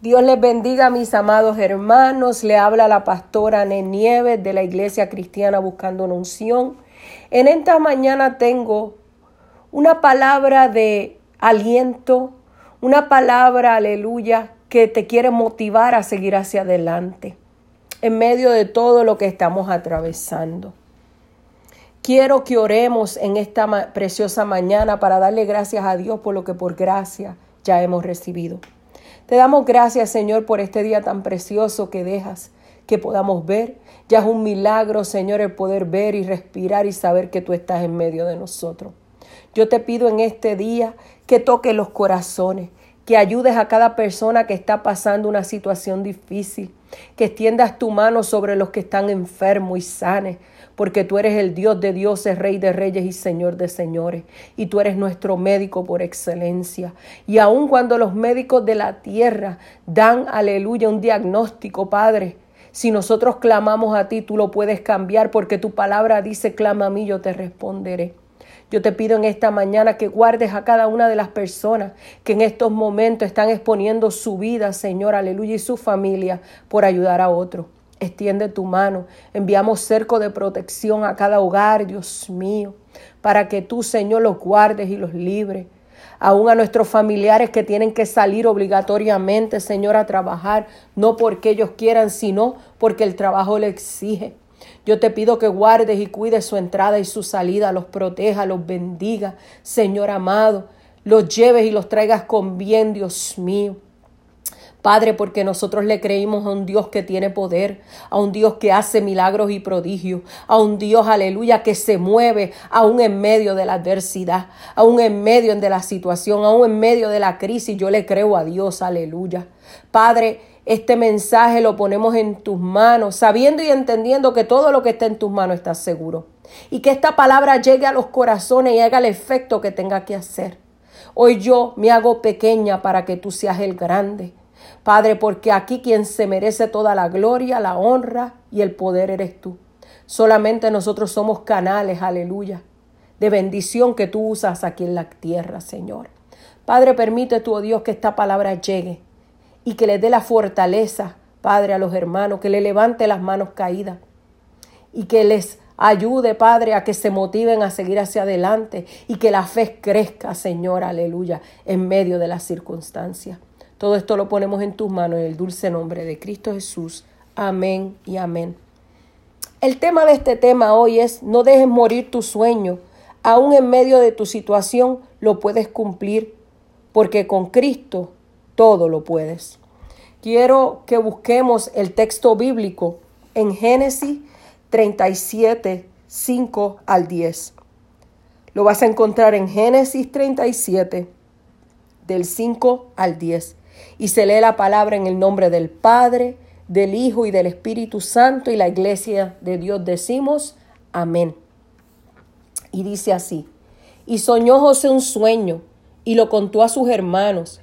Dios les bendiga, mis amados hermanos. Le habla la pastora Ane Nieves de la Iglesia Cristiana Buscando una Unción. En esta mañana tengo una palabra de aliento, una palabra, aleluya, que te quiere motivar a seguir hacia adelante en medio de todo lo que estamos atravesando. Quiero que oremos en esta preciosa mañana para darle gracias a Dios por lo que por gracia ya hemos recibido. Te damos gracias, Señor, por este día tan precioso que dejas que podamos ver. Ya es un milagro, Señor, el poder ver y respirar y saber que tú estás en medio de nosotros. Yo te pido en este día que toques los corazones, que ayudes a cada persona que está pasando una situación difícil, que extiendas tu mano sobre los que están enfermos y sanes, porque tú eres el Dios de dioses, Rey de reyes y Señor de señores, y tú eres nuestro médico por excelencia. Y aun cuando los médicos de la tierra dan, aleluya, un diagnóstico, Padre, si nosotros clamamos a ti, tú lo puedes cambiar, porque tu palabra dice, clama a mí, yo te responderé. Yo te pido en esta mañana que guardes a cada una de las personas que en estos momentos están exponiendo su vida, Señor, aleluya, y su familia por ayudar a otros. Extiende tu mano. Enviamos cerco de protección a cada hogar, Dios mío, para que tú, Señor, los guardes y los libres. Aún a nuestros familiares que tienen que salir obligatoriamente, Señor, a trabajar, no porque ellos quieran, sino porque el trabajo le exige. Yo te pido que guardes y cuides su entrada y su salida, los proteja, los bendiga, Señor amado, los lleves y los traigas con bien, Dios mío. Padre, porque nosotros le creímos a un Dios que tiene poder, a un Dios que hace milagros y prodigios, a un Dios, aleluya, que se mueve aún en medio de la adversidad, aún en medio de la situación, aún en medio de la crisis. Yo le creo a Dios, aleluya. Padre, este mensaje lo ponemos en tus manos, sabiendo y entendiendo que todo lo que está en tus manos está seguro. Y que esta palabra llegue a los corazones y haga el efecto que tenga que hacer. Hoy yo me hago pequeña para que tú seas el grande. Padre, porque aquí quien se merece toda la gloria, la honra y el poder eres tú. Solamente nosotros somos canales, aleluya, de bendición que tú usas aquí en la tierra, Señor. Padre, permite tú, oh Dios, que esta palabra llegue y que le dé la fortaleza, Padre, a los hermanos, que le levante las manos caídas y que les ayude, Padre, a que se motiven a seguir hacia adelante y que la fe crezca, Señor, aleluya, en medio de las circunstancias. Todo esto lo ponemos en tus manos en el dulce nombre de Cristo Jesús. Amén y amén. El tema de este tema hoy es no dejes morir tu sueño. Aún en medio de tu situación lo puedes cumplir porque con Cristo todo lo puedes. Quiero que busquemos el texto bíblico en Génesis 37, 5 al 10. Lo vas a encontrar en Génesis 37, del 5 al 10 y se lee la palabra en el nombre del Padre, del Hijo y del Espíritu Santo y la iglesia de Dios decimos amén. Y dice así, y soñó José un sueño y lo contó a sus hermanos,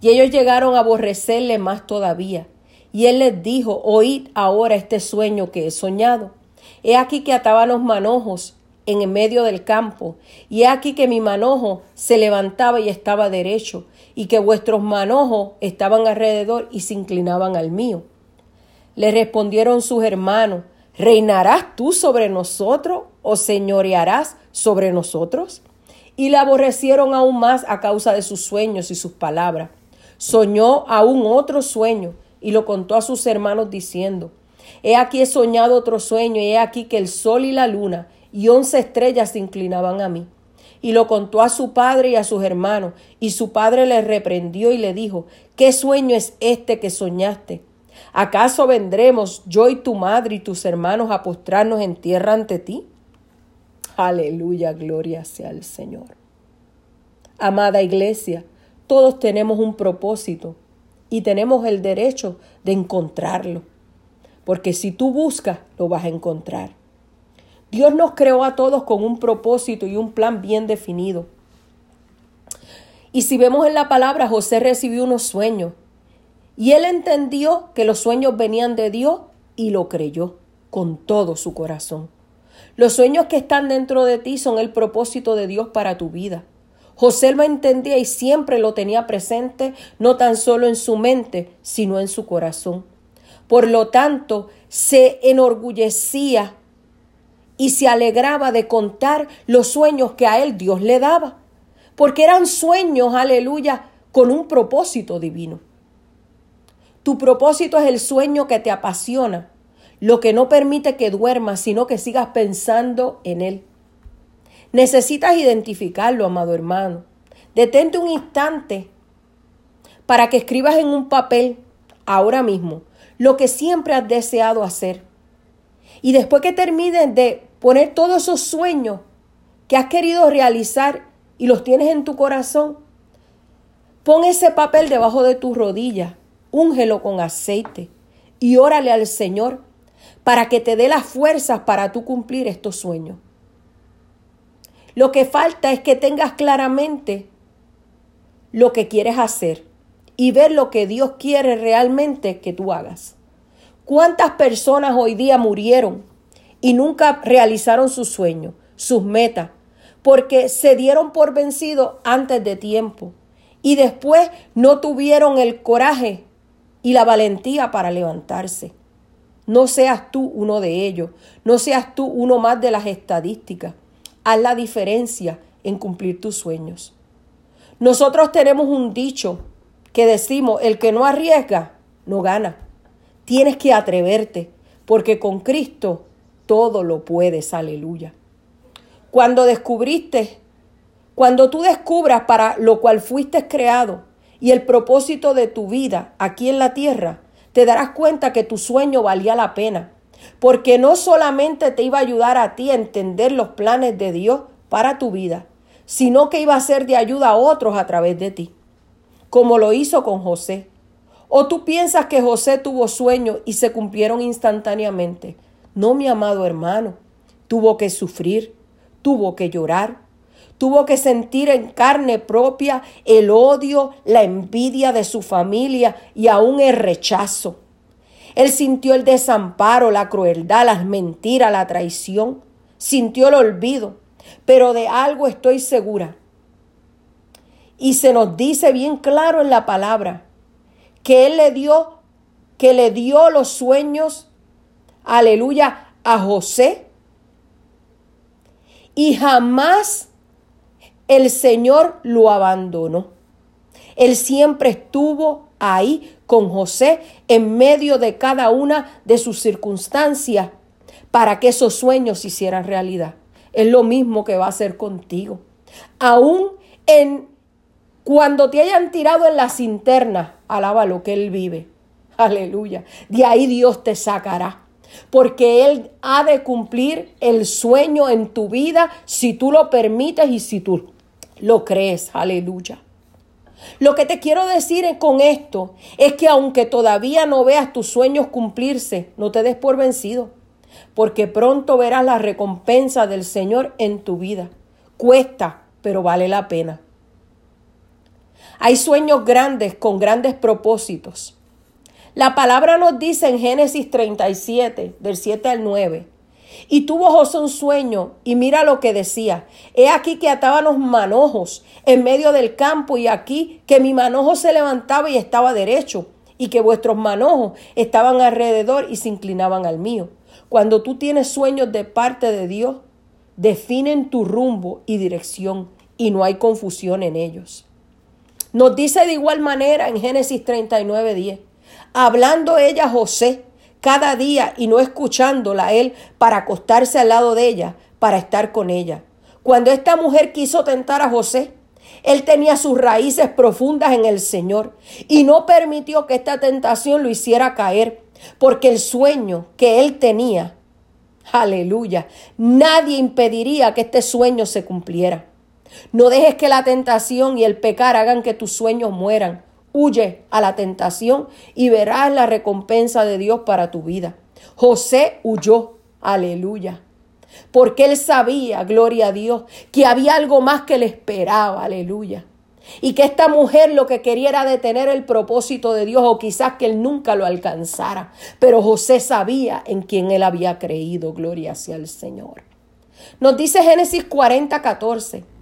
y ellos llegaron a aborrecerle más todavía. Y él les dijo, oíd ahora este sueño que he soñado. He aquí que ataba los manojos en el medio del campo, y he aquí que mi manojo se levantaba y estaba derecho, y que vuestros manojos estaban alrededor y se inclinaban al mío. Le respondieron sus hermanos, ¿reinarás tú sobre nosotros o señorearás sobre nosotros? Y le aborrecieron aún más a causa de sus sueños y sus palabras. Soñó aún otro sueño y lo contó a sus hermanos diciendo, He aquí he soñado otro sueño y he aquí que el sol y la luna y once estrellas se inclinaban a mí. Y lo contó a su padre y a sus hermanos, y su padre le reprendió y le dijo, ¿qué sueño es este que soñaste? ¿Acaso vendremos yo y tu madre y tus hermanos a postrarnos en tierra ante ti? Aleluya, gloria sea al Señor. Amada iglesia, todos tenemos un propósito y tenemos el derecho de encontrarlo, porque si tú buscas, lo vas a encontrar. Dios nos creó a todos con un propósito y un plan bien definido. Y si vemos en la palabra, José recibió unos sueños y él entendió que los sueños venían de Dios y lo creyó con todo su corazón. Los sueños que están dentro de ti son el propósito de Dios para tu vida. José lo entendía y siempre lo tenía presente, no tan solo en su mente, sino en su corazón. Por lo tanto, se enorgullecía y se alegraba de contar los sueños que a él Dios le daba, porque eran sueños, aleluya, con un propósito divino. Tu propósito es el sueño que te apasiona, lo que no permite que duermas, sino que sigas pensando en él. Necesitas identificarlo, amado hermano. Detente un instante para que escribas en un papel ahora mismo lo que siempre has deseado hacer. Y después que termines de poner todos esos sueños que has querido realizar y los tienes en tu corazón, pon ese papel debajo de tus rodillas, úngelo con aceite y órale al Señor para que te dé las fuerzas para tú cumplir estos sueños. Lo que falta es que tengas claramente lo que quieres hacer y ver lo que Dios quiere realmente que tú hagas. ¿Cuántas personas hoy día murieron y nunca realizaron sus sueños, sus metas, porque se dieron por vencidos antes de tiempo y después no tuvieron el coraje y la valentía para levantarse? No seas tú uno de ellos, no seas tú uno más de las estadísticas. Haz la diferencia en cumplir tus sueños. Nosotros tenemos un dicho que decimos, el que no arriesga, no gana. Tienes que atreverte, porque con Cristo todo lo puedes, aleluya. Cuando descubriste, cuando tú descubras para lo cual fuiste creado y el propósito de tu vida aquí en la tierra, te darás cuenta que tu sueño valía la pena, porque no solamente te iba a ayudar a ti a entender los planes de Dios para tu vida, sino que iba a ser de ayuda a otros a través de ti, como lo hizo con José. ¿O tú piensas que José tuvo sueños y se cumplieron instantáneamente? No, mi amado hermano, tuvo que sufrir, tuvo que llorar, tuvo que sentir en carne propia el odio, la envidia de su familia y aún el rechazo. Él sintió el desamparo, la crueldad, las mentiras, la traición, sintió el olvido, pero de algo estoy segura. Y se nos dice bien claro en la palabra que Él le dio, que le dio los sueños, aleluya, a José. Y jamás el Señor lo abandonó. Él siempre estuvo ahí con José en medio de cada una de sus circunstancias para que esos sueños se hicieran realidad. Es lo mismo que va a hacer contigo. Aún en cuando te hayan tirado en la cinterna, alaba lo que Él vive. Aleluya. De ahí Dios te sacará. Porque Él ha de cumplir el sueño en tu vida si tú lo permites y si tú lo crees. Aleluya. Lo que te quiero decir con esto es que aunque todavía no veas tus sueños cumplirse, no te des por vencido, porque pronto verás la recompensa del Señor en tu vida. Cuesta, pero vale la pena. Hay sueños grandes con grandes propósitos. La palabra nos dice en Génesis 37, del 7 al 9, y tuvo José un sueño, y mira lo que decía. He aquí que atábamos manojos en medio del campo, y aquí que mi manojo se levantaba y estaba derecho, y que vuestros manojos estaban alrededor y se inclinaban al mío. Cuando tú tienes sueños de parte de Dios, definen tu rumbo y dirección, y no hay confusión en ellos. Nos dice de igual manera en Génesis 39, 10, hablando ella a José, cada día y no escuchándola a él para acostarse al lado de ella, para estar con ella. Cuando esta mujer quiso tentar a José, él tenía sus raíces profundas en el Señor y no permitió que esta tentación lo hiciera caer, porque el sueño que él tenía, aleluya, nadie impediría que este sueño se cumpliera. No dejes que la tentación y el pecar hagan que tus sueños mueran. Huye a la tentación y verás la recompensa de Dios para tu vida. José huyó, aleluya. Porque él sabía, gloria a Dios, que había algo más que le esperaba, aleluya. Y que esta mujer lo que quería era detener el propósito de Dios o quizás que él nunca lo alcanzara. Pero José sabía en quien él había creído, gloria hacia el Señor. Nos dice Génesis 40, 14.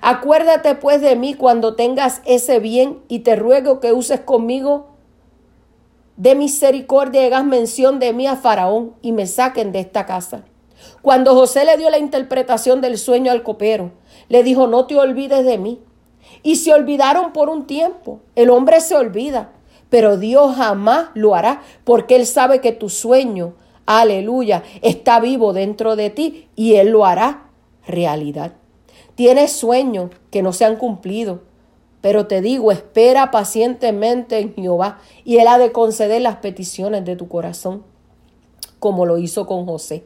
Acuérdate pues de mí cuando tengas ese bien y te ruego que uses conmigo de misericordia y hagas mención de mí a Faraón y me saquen de esta casa. Cuando José le dio la interpretación del sueño al copero, le dijo, no te olvides de mí. Y se olvidaron por un tiempo. El hombre se olvida, pero Dios jamás lo hará porque Él sabe que tu sueño, aleluya, está vivo dentro de ti y Él lo hará realidad. Tienes sueños que no se han cumplido, pero te digo, espera pacientemente en Jehová y Él ha de conceder las peticiones de tu corazón, como lo hizo con José.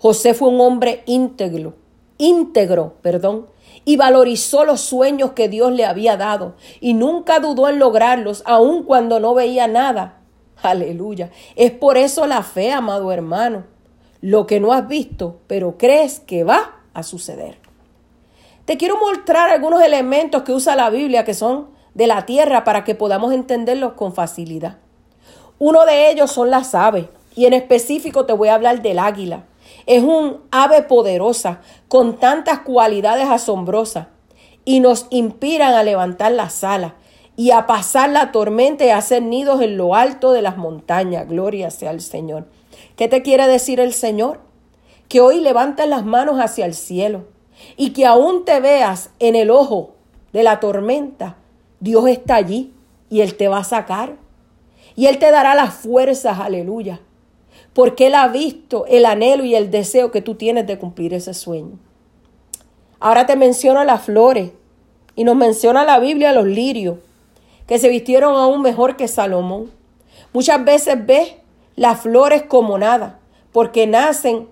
José fue un hombre íntegro, íntegro, perdón, y valorizó los sueños que Dios le había dado y nunca dudó en lograrlos, aun cuando no veía nada. Aleluya. Es por eso la fe, amado hermano. Lo que no has visto, pero crees que va a suceder. Te quiero mostrar algunos elementos que usa la Biblia que son de la tierra para que podamos entenderlos con facilidad. Uno de ellos son las aves y en específico te voy a hablar del águila. Es un ave poderosa con tantas cualidades asombrosas y nos inspiran a levantar las alas y a pasar la tormenta y a hacer nidos en lo alto de las montañas. Gloria sea al Señor. ¿Qué te quiere decir el Señor? Que hoy levantes las manos hacia el cielo y que aún te veas en el ojo de la tormenta. Dios está allí y Él te va a sacar. Y Él te dará las fuerzas, aleluya, porque Él ha visto el anhelo y el deseo que tú tienes de cumplir ese sueño. Ahora te menciona las flores y nos menciona la Biblia los lirios, que se vistieron aún mejor que Salomón. Muchas veces ves las flores como nada, porque nacen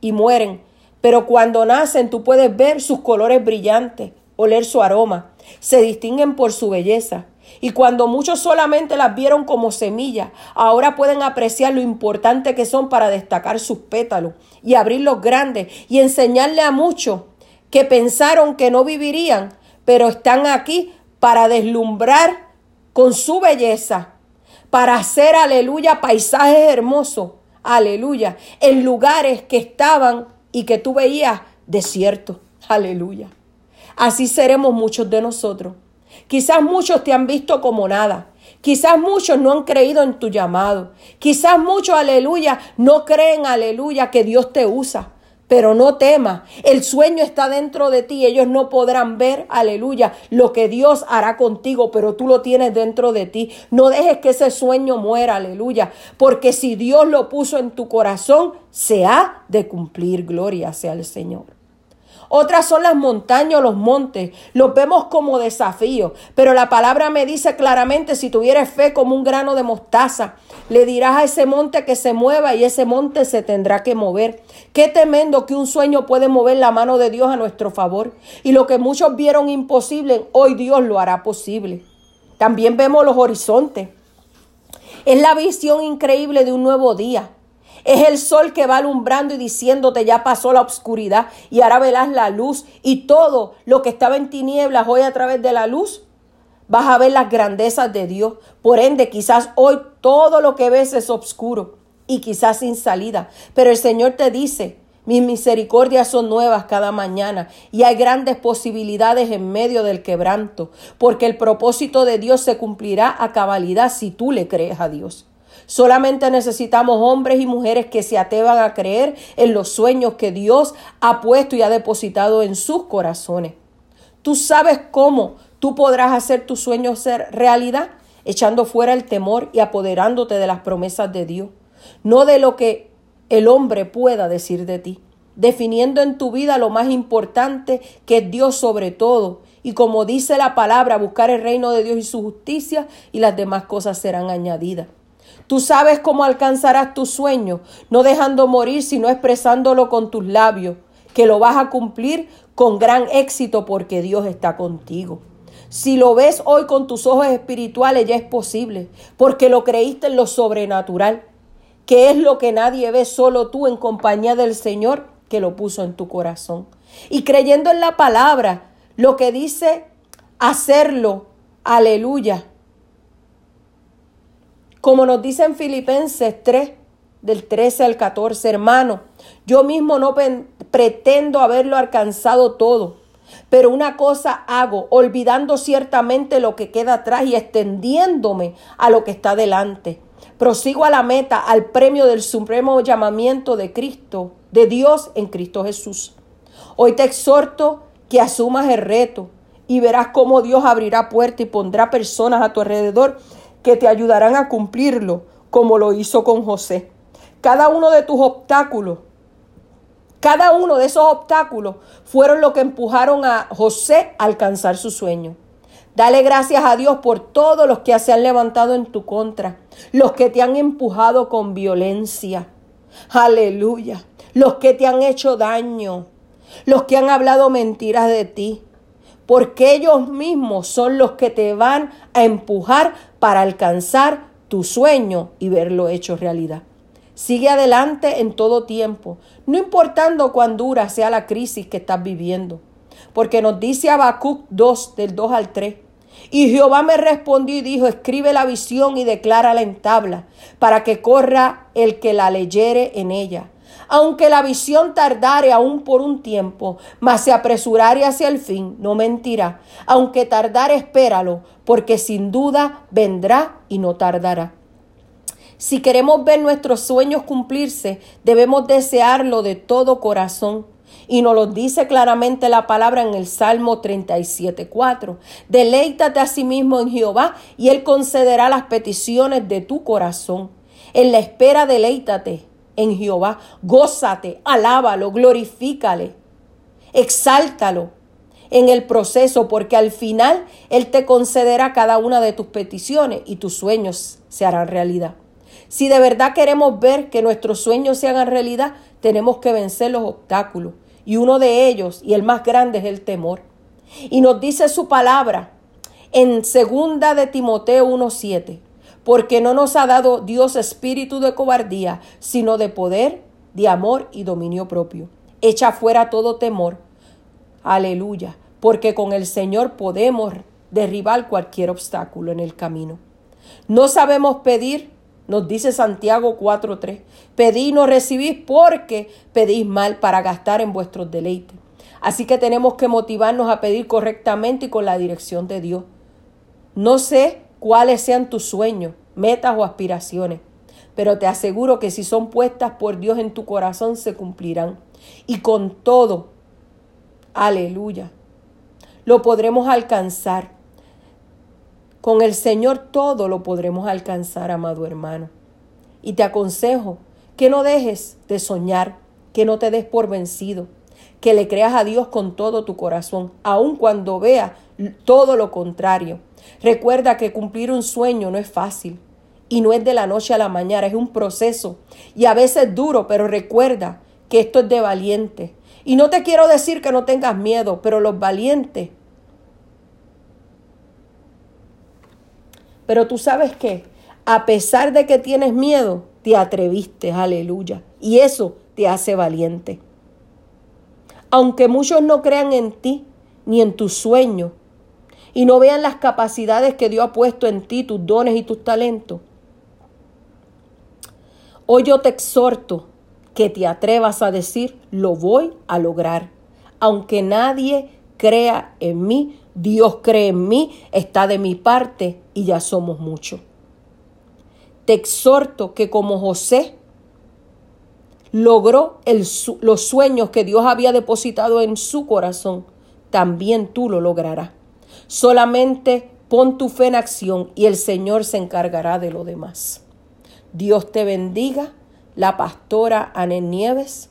y mueren, pero cuando nacen tú puedes ver sus colores brillantes, oler su aroma, se distinguen por su belleza. Y cuando muchos solamente las vieron como semillas, ahora pueden apreciar lo importante que son para destacar sus pétalos y abrirlos grandes y enseñarle a muchos que pensaron que no vivirían, pero están aquí para deslumbrar con su belleza, para hacer, aleluya, paisajes hermosos, aleluya, en lugares que estaban y que tú veías desierto, aleluya. Así seremos muchos de nosotros Quizás muchos te han visto como nada. Quizás muchos no han creído en tu llamado. Quizás muchos, aleluya, no creen, aleluya, que Dios te usa. Pero no temas, el sueño está dentro de ti. Ellos no podrán ver, aleluya, lo que Dios hará contigo, pero tú lo tienes dentro de ti. No dejes que ese sueño muera, aleluya, porque si Dios lo puso en tu corazón, se ha de cumplir. Gloria sea el Señor. Otras son las montañas o los montes. Los vemos como desafíos. Pero la palabra me dice claramente, si tuvieres fe como un grano de mostaza, le dirás a ese monte que se mueva y ese monte se tendrá que mover. Qué tremendo que un sueño puede mover la mano de Dios a nuestro favor. Y lo que muchos vieron imposible, hoy Dios lo hará posible. También vemos los horizontes. Es la visión increíble de un nuevo día. Es el sol que va alumbrando y diciéndote ya pasó la oscuridad y ahora verás la luz y todo lo que estaba en tinieblas hoy a través de la luz. Vas a ver las grandezas de Dios. Por ende, quizás hoy todo lo que ves es oscuro y quizás sin salida. Pero el Señor te dice, mis misericordias son nuevas cada mañana y hay grandes posibilidades en medio del quebranto, porque el propósito de Dios se cumplirá a cabalidad si tú le crees a Dios. Solamente necesitamos hombres y mujeres que se atrevan a creer en los sueños que Dios ha puesto y ha depositado en sus corazones. Tú sabes cómo tú podrás hacer tus sueños ser realidad, echando fuera el temor y apoderándote de las promesas de Dios, no de lo que el hombre pueda decir de ti, definiendo en tu vida lo más importante que es Dios sobre todo. Y como dice la palabra, buscar el reino de Dios y su justicia y las demás cosas serán añadidas. Tú sabes cómo alcanzarás tu sueño, no dejando morir, sino expresándolo con tus labios, que lo vas a cumplir con gran éxito porque Dios está contigo. Si lo ves hoy con tus ojos espirituales, ya es posible, porque lo creíste en lo sobrenatural, que es lo que nadie ve, solo tú en compañía del Señor que lo puso en tu corazón. Y creyendo en la palabra, lo que dice hacerlo, aleluya, como nos dice en Filipenses 3, del 13 al 14, hermano, yo mismo no pretendo haberlo alcanzado todo, Pero una cosa hago, olvidando ciertamente lo que queda atrás y extendiéndome a lo que está delante. Prosigo a la meta, al premio del supremo llamamiento de Cristo, de Dios en Cristo Jesús. Hoy te exhorto que asumas el reto y verás cómo Dios abrirá puertas y pondrá personas a tu alrededor que te ayudarán a cumplirlo, como lo hizo con José. Cada uno de tus obstáculos cada uno de esos obstáculos fueron lo que empujaron a José a alcanzar su sueño. Dale gracias a Dios por todos los que se han levantado en tu contra, los que te han empujado con violencia. Aleluya. Los que te han hecho daño, los que han hablado mentiras de ti, porque ellos mismos son los que te van a empujar para alcanzar tu sueño y verlo hecho realidad. Sigue adelante en todo tiempo, no importando cuán dura sea la crisis que estás viviendo. Porque nos dice Habacuc 2, del 2 al 3. Y Jehová me respondió y dijo, escribe la visión y declárala en tabla, para que corra el que la leyere en ella. Aunque la visión tardare aún por un tiempo, mas se apresurare hacia el fin, no mentirá. Aunque tardare, espéralo, porque sin duda vendrá y no tardará. Si queremos ver nuestros sueños cumplirse, debemos desearlo de todo corazón. Y nos lo dice claramente la palabra en el Salmo 37.4. Deleítate a sí mismo en Jehová y Él concederá las peticiones de tu corazón. En la espera deleítate en Jehová, gózate, alábalo, glorifícale, exáltalo en el proceso, porque al final Él te concederá cada una de tus peticiones y tus sueños se harán realidad. Si de verdad queremos ver que nuestros sueños se hagan realidad, tenemos que vencer los obstáculos. Y uno de ellos, y el más grande, es el temor. Y nos dice su palabra en segunda de Timoteo 1:7, porque no nos ha dado Dios espíritu de cobardía, sino de poder, de amor y dominio propio. Echa fuera todo temor. Aleluya, porque con el Señor podemos derribar cualquier obstáculo en el camino. No sabemos pedir nos dice Santiago 4.3. Pedí y no recibís porque pedís mal para gastar en vuestros deleites. Así que tenemos que motivarnos a pedir correctamente y con la dirección de Dios. No sé cuáles sean tus sueños, metas o aspiraciones, pero te aseguro que si son puestas por Dios en tu corazón se cumplirán. Y con todo, aleluya, lo podremos alcanzar con el Señor todo lo podremos alcanzar, amado hermano. Y te aconsejo que no dejes de soñar, que no te des por vencido, que le creas a Dios con todo tu corazón, aun cuando vea todo lo contrario. Recuerda que cumplir un sueño no es fácil y no es de la noche a la mañana, es un proceso y a veces duro, pero recuerda que esto es de valiente. Y no te quiero decir que no tengas miedo, pero los valientes Pero tú sabes que a pesar de que tienes miedo, te atreviste, aleluya. Y eso te hace valiente. Aunque muchos no crean en ti ni en tus sueños y no vean las capacidades que Dios ha puesto en ti, tus dones y tus talentos, hoy yo te exhorto que te atrevas a decir, lo voy a lograr. Aunque nadie crea en mí, Dios cree en mí, está de mi parte y ya somos muchos. Te exhorto que como José logró los sueños que Dios había depositado en su corazón, también tú lo lograrás. Solamente pon tu fe en acción y el Señor se encargará de lo demás. Dios te bendiga, la pastora Anen Nieves.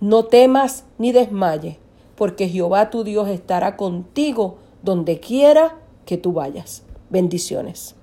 No temas ni desmayes porque Jehová tu Dios estará contigo donde quiera que tú vayas. Bendiciones.